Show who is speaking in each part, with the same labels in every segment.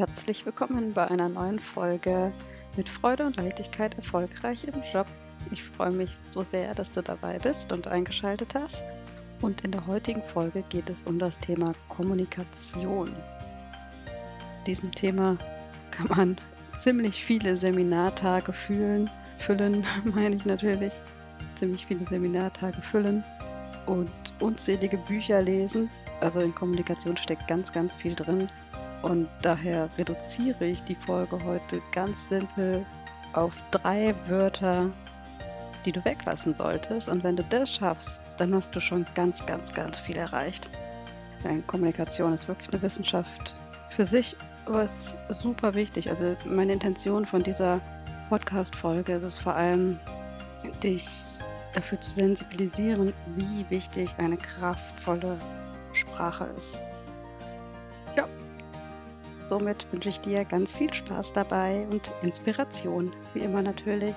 Speaker 1: Herzlich willkommen bei einer neuen Folge mit Freude und Leichtigkeit erfolgreich im Job. Ich freue mich so sehr, dass du dabei bist und eingeschaltet hast. Und in der heutigen Folge geht es um das Thema Kommunikation. Diesem Thema kann man ziemlich viele Seminartage fühlen, füllen, meine ich natürlich. Ziemlich viele Seminartage füllen und unzählige Bücher lesen. Also in Kommunikation steckt ganz, ganz viel drin. Und daher reduziere ich die Folge heute ganz simpel auf drei Wörter, die du weglassen solltest. Und wenn du das schaffst, dann hast du schon ganz, ganz, ganz viel erreicht. Denn Kommunikation ist wirklich eine Wissenschaft für sich, aber es ist super wichtig. Also meine Intention von dieser Podcast-Folge ist es vor allem, dich dafür zu sensibilisieren, wie wichtig eine kraftvolle Sprache ist. Somit wünsche ich dir ganz viel Spaß dabei und Inspiration, wie immer natürlich.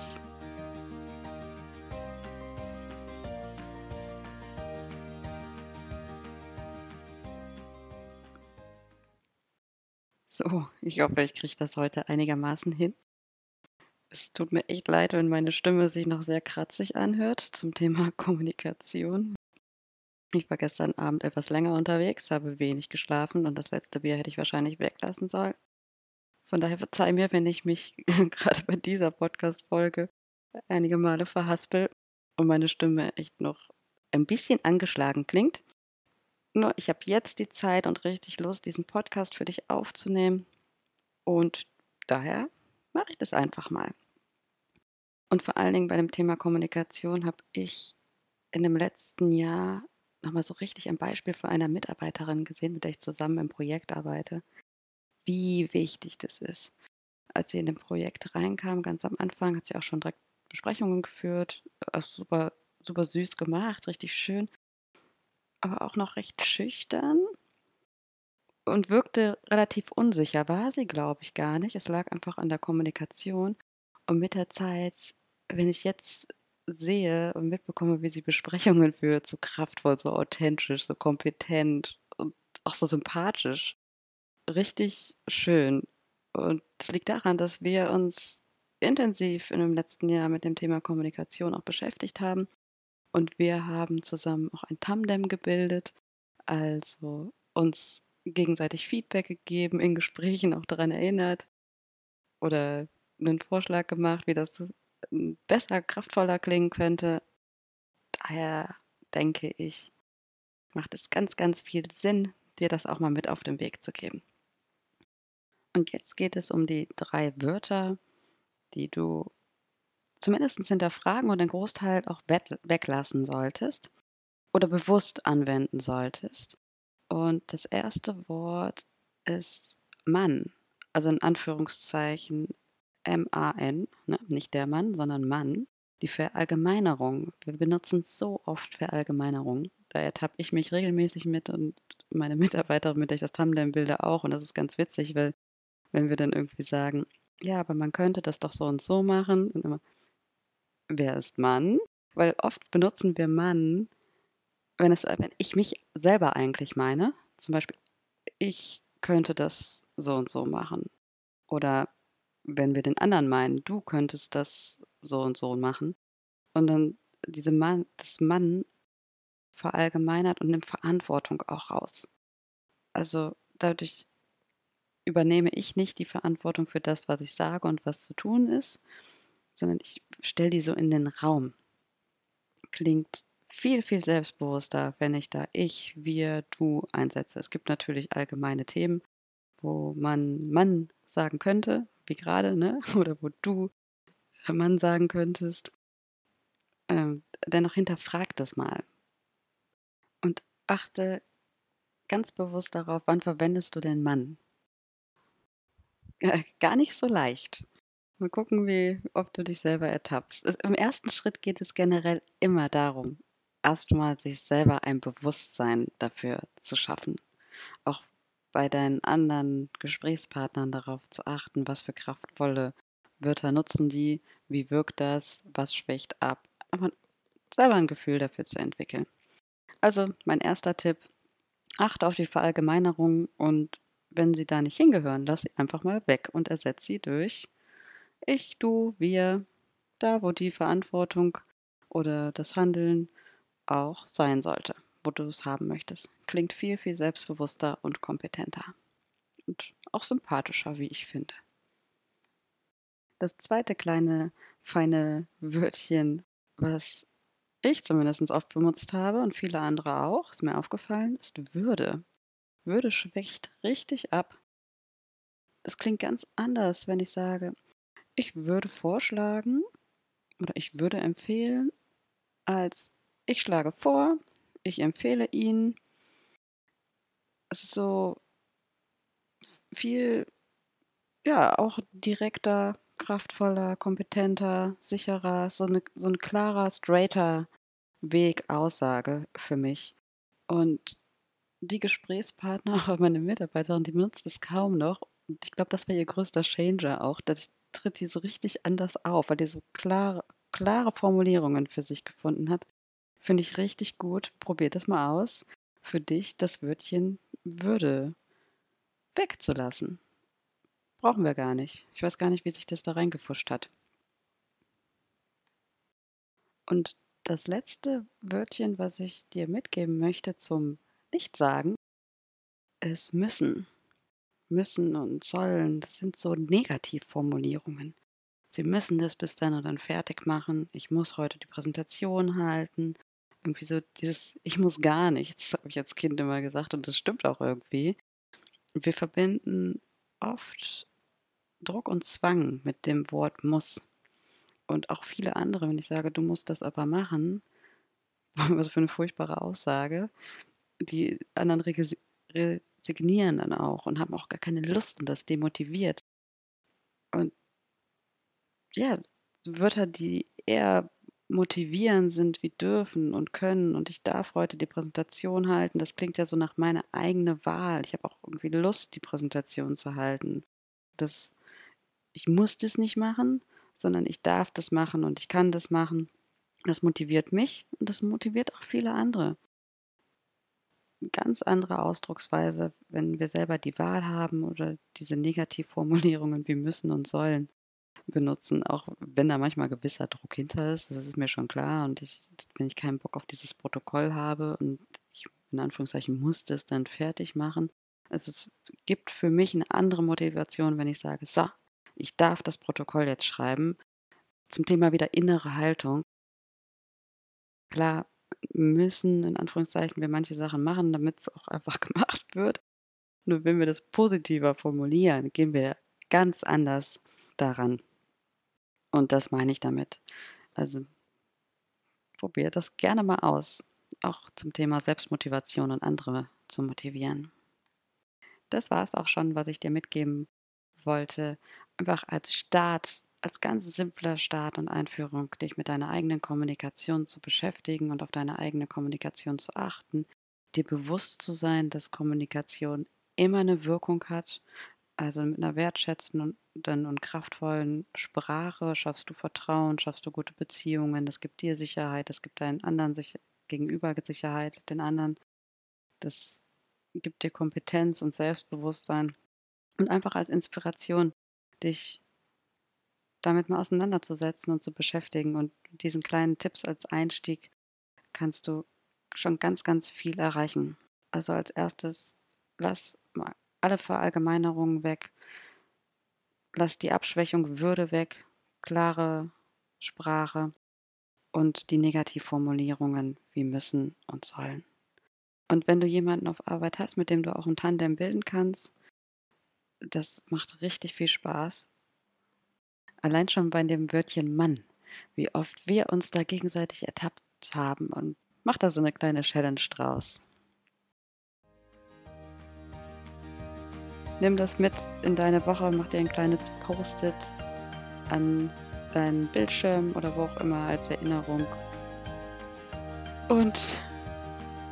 Speaker 1: So, ich hoffe, ich kriege das heute einigermaßen hin. Es tut mir echt leid, wenn meine Stimme sich noch sehr kratzig anhört zum Thema Kommunikation. Ich war gestern Abend etwas länger unterwegs, habe wenig geschlafen und das letzte Bier hätte ich wahrscheinlich weglassen sollen. Von daher verzeih mir, wenn ich mich gerade bei dieser Podcast-Folge einige Male verhaspel und meine Stimme echt noch ein bisschen angeschlagen klingt. Nur ich habe jetzt die Zeit und richtig Lust, diesen Podcast für dich aufzunehmen. Und daher mache ich das einfach mal. Und vor allen Dingen bei dem Thema Kommunikation habe ich in dem letzten Jahr nochmal so richtig ein Beispiel von einer Mitarbeiterin gesehen, mit der ich zusammen im Projekt arbeite, wie wichtig das ist. Als sie in dem Projekt reinkam, ganz am Anfang, hat sie auch schon direkt Besprechungen geführt, also super, super süß gemacht, richtig schön, aber auch noch recht schüchtern und wirkte relativ unsicher. War sie, glaube ich, gar nicht. Es lag einfach an der Kommunikation. Und mit der Zeit, wenn ich jetzt sehe und mitbekomme, wie sie Besprechungen führt, so kraftvoll, so authentisch, so kompetent und auch so sympathisch. Richtig schön. Und es liegt daran, dass wir uns intensiv in dem letzten Jahr mit dem Thema Kommunikation auch beschäftigt haben. Und wir haben zusammen auch ein Tandem gebildet, also uns gegenseitig Feedback gegeben, in Gesprächen auch daran erinnert oder einen Vorschlag gemacht, wie das besser, kraftvoller klingen könnte. Daher denke ich, macht es ganz, ganz viel Sinn, dir das auch mal mit auf den Weg zu geben. Und jetzt geht es um die drei Wörter, die du zumindest hinterfragen und einen Großteil auch weglassen solltest oder bewusst anwenden solltest. Und das erste Wort ist Mann, also in Anführungszeichen M-A-N, ne? nicht der Mann, sondern Mann, die Verallgemeinerung. Wir benutzen so oft Verallgemeinerung. Da ertappe ich mich regelmäßig mit und meine Mitarbeiterin, mit der ich das Tandem bilde, auch. Und das ist ganz witzig, weil wenn wir dann irgendwie sagen, ja, aber man könnte das doch so und so machen. Und immer, wer ist Mann? Weil oft benutzen wir Mann, wenn, es, wenn ich mich selber eigentlich meine. Zum Beispiel, ich könnte das so und so machen. Oder wenn wir den anderen meinen, du könntest das so und so machen. Und dann diese Mann, das Mann verallgemeinert und nimmt Verantwortung auch raus. Also dadurch übernehme ich nicht die Verantwortung für das, was ich sage und was zu tun ist, sondern ich stelle die so in den Raum. Klingt viel, viel selbstbewusster, wenn ich da ich, wir, du einsetze. Es gibt natürlich allgemeine Themen, wo man Mann sagen könnte, wie gerade, ne? Oder wo du Mann sagen könntest. Ähm, dennoch hinterfrag das mal. Und achte ganz bewusst darauf, wann verwendest du den Mann. Gar nicht so leicht. Mal gucken, wie, ob du dich selber ertappst. Im ersten Schritt geht es generell immer darum, erstmal sich selber ein Bewusstsein dafür zu schaffen. Auch bei deinen anderen Gesprächspartnern darauf zu achten, was für kraftvolle Wörter nutzen die, wie wirkt das, was schwächt ab, aber selber ein Gefühl dafür zu entwickeln. Also mein erster Tipp, achte auf die Verallgemeinerung und wenn sie da nicht hingehören, lass sie einfach mal weg und ersetze sie durch ich, du, wir, da wo die Verantwortung oder das Handeln auch sein sollte, wo du es haben möchtest. Klingt viel, viel selbstbewusster und kompetenter. Und auch sympathischer, wie ich finde. Das zweite kleine, feine Wörtchen, was ich zumindest oft benutzt habe und viele andere auch, ist mir aufgefallen, ist Würde. Würde schwächt richtig ab. Es klingt ganz anders, wenn ich sage, ich würde vorschlagen oder ich würde empfehlen, als ich schlage vor, ich empfehle ihn. Es ist so viel, ja, auch direkter, kraftvoller, kompetenter, sicherer, so, eine, so ein klarer, straighter Weg, Aussage für mich. Und die Gesprächspartner, auch meine Mitarbeiterin, die benutzt es kaum noch. Und ich glaube, das war ihr größter Changer auch, dass tritt die so richtig anders auf, weil die so klare, klare Formulierungen für sich gefunden hat. Finde ich richtig gut. Probiert das mal aus. Für dich das Wörtchen Würde wegzulassen. Brauchen wir gar nicht. Ich weiß gar nicht, wie sich das da reingefuscht hat. Und das letzte Wörtchen, was ich dir mitgeben möchte zum Nichtsagen, ist müssen müssen und sollen, das sind so Negativformulierungen. Sie müssen das bis dann und dann fertig machen. Ich muss heute die Präsentation halten. Irgendwie so dieses, ich muss gar nichts, habe ich als Kind immer gesagt und das stimmt auch irgendwie. Wir verbinden oft Druck und Zwang mit dem Wort muss. Und auch viele andere, wenn ich sage, du musst das aber machen, was für eine furchtbare Aussage, die anderen resignieren dann auch und haben auch gar keine Lust und das demotiviert. Und ja, Wörter, die eher motivieren sind wie dürfen und können und ich darf heute die Präsentation halten, das klingt ja so nach meiner eigenen Wahl. Ich habe auch irgendwie Lust, die Präsentation zu halten. Das, ich muss das nicht machen, sondern ich darf das machen und ich kann das machen. Das motiviert mich und das motiviert auch viele andere ganz andere Ausdrucksweise, wenn wir selber die Wahl haben oder diese Negativformulierungen wie müssen und sollen benutzen, auch wenn da manchmal gewisser Druck hinter ist, das ist mir schon klar und ich, wenn ich keinen Bock auf dieses Protokoll habe und ich in Anführungszeichen muss das dann fertig machen, also es gibt für mich eine andere Motivation, wenn ich sage, so, ich darf das Protokoll jetzt schreiben. Zum Thema wieder innere Haltung. Klar, müssen, in Anführungszeichen, wir manche Sachen machen, damit es auch einfach gemacht wird. Nur wenn wir das positiver formulieren, gehen wir ganz anders daran. Und das meine ich damit. Also probiert das gerne mal aus, auch zum Thema Selbstmotivation und andere zu motivieren. Das war es auch schon, was ich dir mitgeben wollte. Einfach als Start als ganz simpler Start und Einführung, dich mit deiner eigenen Kommunikation zu beschäftigen und auf deine eigene Kommunikation zu achten, dir bewusst zu sein, dass Kommunikation immer eine Wirkung hat. Also mit einer wertschätzenden und kraftvollen Sprache schaffst du Vertrauen, schaffst du gute Beziehungen, das gibt dir Sicherheit, das gibt deinen anderen sich gegenüber Sicherheit, den anderen. Das gibt dir Kompetenz und Selbstbewusstsein und einfach als Inspiration, dich damit mal auseinanderzusetzen und zu beschäftigen. Und diesen kleinen Tipps als Einstieg kannst du schon ganz, ganz viel erreichen. Also als erstes, lass mal alle Verallgemeinerungen weg. Lass die Abschwächung Würde weg, klare Sprache und die Negativformulierungen wie müssen und sollen. Und wenn du jemanden auf Arbeit hast, mit dem du auch ein Tandem bilden kannst, das macht richtig viel Spaß. Allein schon bei dem Wörtchen Mann, wie oft wir uns da gegenseitig ertappt haben und mach da so eine kleine Challenge draus. Nimm das mit in deine Woche, mach dir ein kleines Post-it an deinen Bildschirm oder wo auch immer als Erinnerung. Und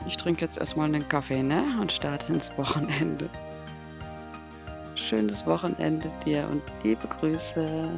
Speaker 1: ich trinke jetzt erstmal einen Kaffee, ne? Und starte ins Wochenende schönes Wochenende dir und liebe Grüße.